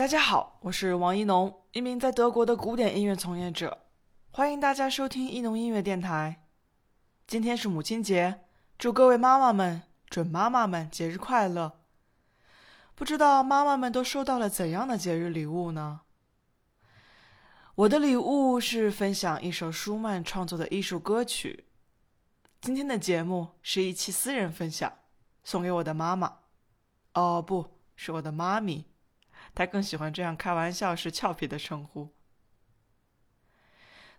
大家好，我是王一农，一名在德国的古典音乐从业者。欢迎大家收听一农音乐电台。今天是母亲节，祝各位妈妈们、准妈妈们节日快乐。不知道妈妈们都收到了怎样的节日礼物呢？我的礼物是分享一首舒曼创作的艺术歌曲。今天的节目是一期私人分享，送给我的妈妈。哦，不是我的妈咪。他更喜欢这样开玩笑时俏皮的称呼。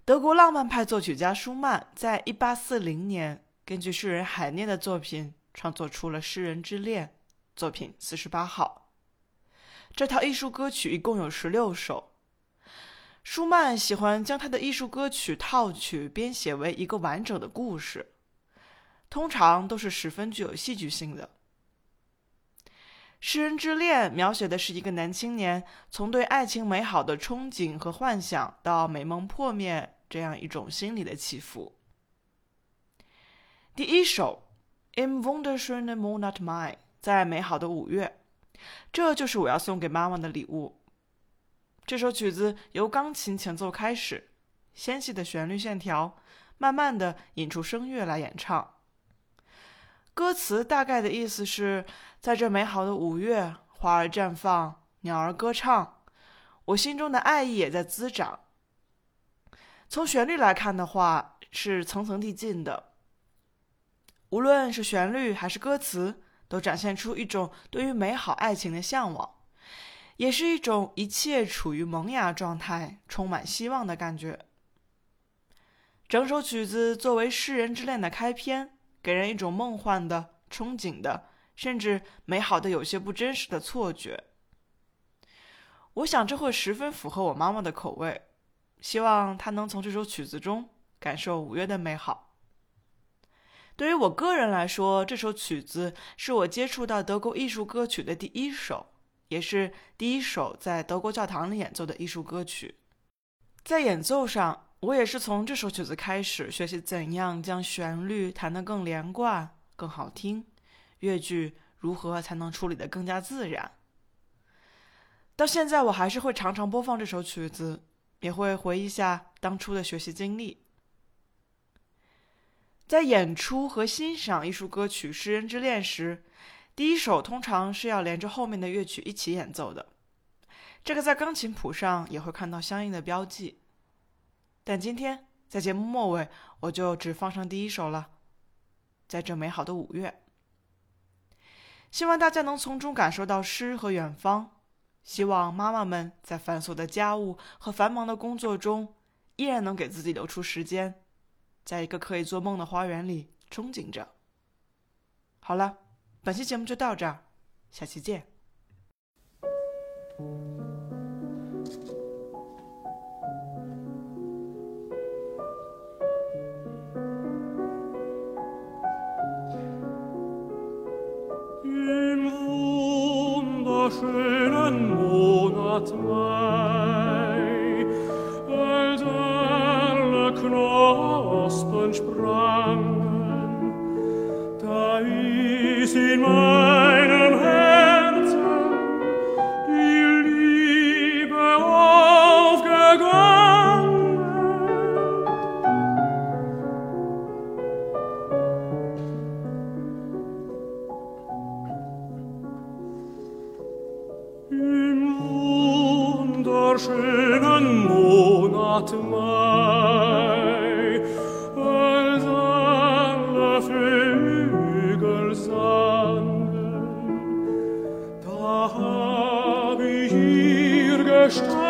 德国浪漫派作曲家舒曼在一八四零年根据诗人海涅的作品创作出了《诗人之恋》，作品四十八号。这套艺术歌曲一共有十六首。舒曼喜欢将他的艺术歌曲套曲编写为一个完整的故事，通常都是十分具有戏剧性的。《诗人之恋》描写的是一个男青年从对爱情美好的憧憬和幻想到美梦破灭这样一种心理的起伏。第一首《Im wunderschönen Monat Mai》在美好的五月，这就是我要送给妈妈的礼物。这首曲子由钢琴前奏开始，纤细的旋律线条，慢慢的引出声乐来演唱。歌词大概的意思是，在这美好的五月，花儿绽放，鸟儿歌唱，我心中的爱意也在滋长。从旋律来看的话，是层层递进的。无论是旋律还是歌词，都展现出一种对于美好爱情的向往，也是一种一切处于萌芽状态、充满希望的感觉。整首曲子作为诗人之恋的开篇。给人一种梦幻的、憧憬的，甚至美好的、有些不真实的错觉。我想这会十分符合我妈妈的口味，希望她能从这首曲子中感受五月的美好。对于我个人来说，这首曲子是我接触到德国艺术歌曲的第一首，也是第一首在德国教堂里演奏的艺术歌曲。在演奏上。我也是从这首曲子开始学习怎样将旋律弹得更连贯、更好听，乐句如何才能处理得更加自然。到现在，我还是会常常播放这首曲子，也会回忆一下当初的学习经历。在演出和欣赏艺术歌曲《诗人之恋》时，第一首通常是要连着后面的乐曲一起演奏的，这个在钢琴谱上也会看到相应的标记。但今天在节目末尾，我就只放上第一首了。在这美好的五月，希望大家能从中感受到诗和远方。希望妈妈们在繁琐的家务和繁忙的工作中，依然能给自己留出时间，在一个可以做梦的花园里憧憬着。好了，本期节目就到这儿，下期见。Schönen Monat Mai, als alle Knospen sprangen, da ist in meinem schönen Monat Mai, als alle Vögel sangen, da hab ich ihr gestanden,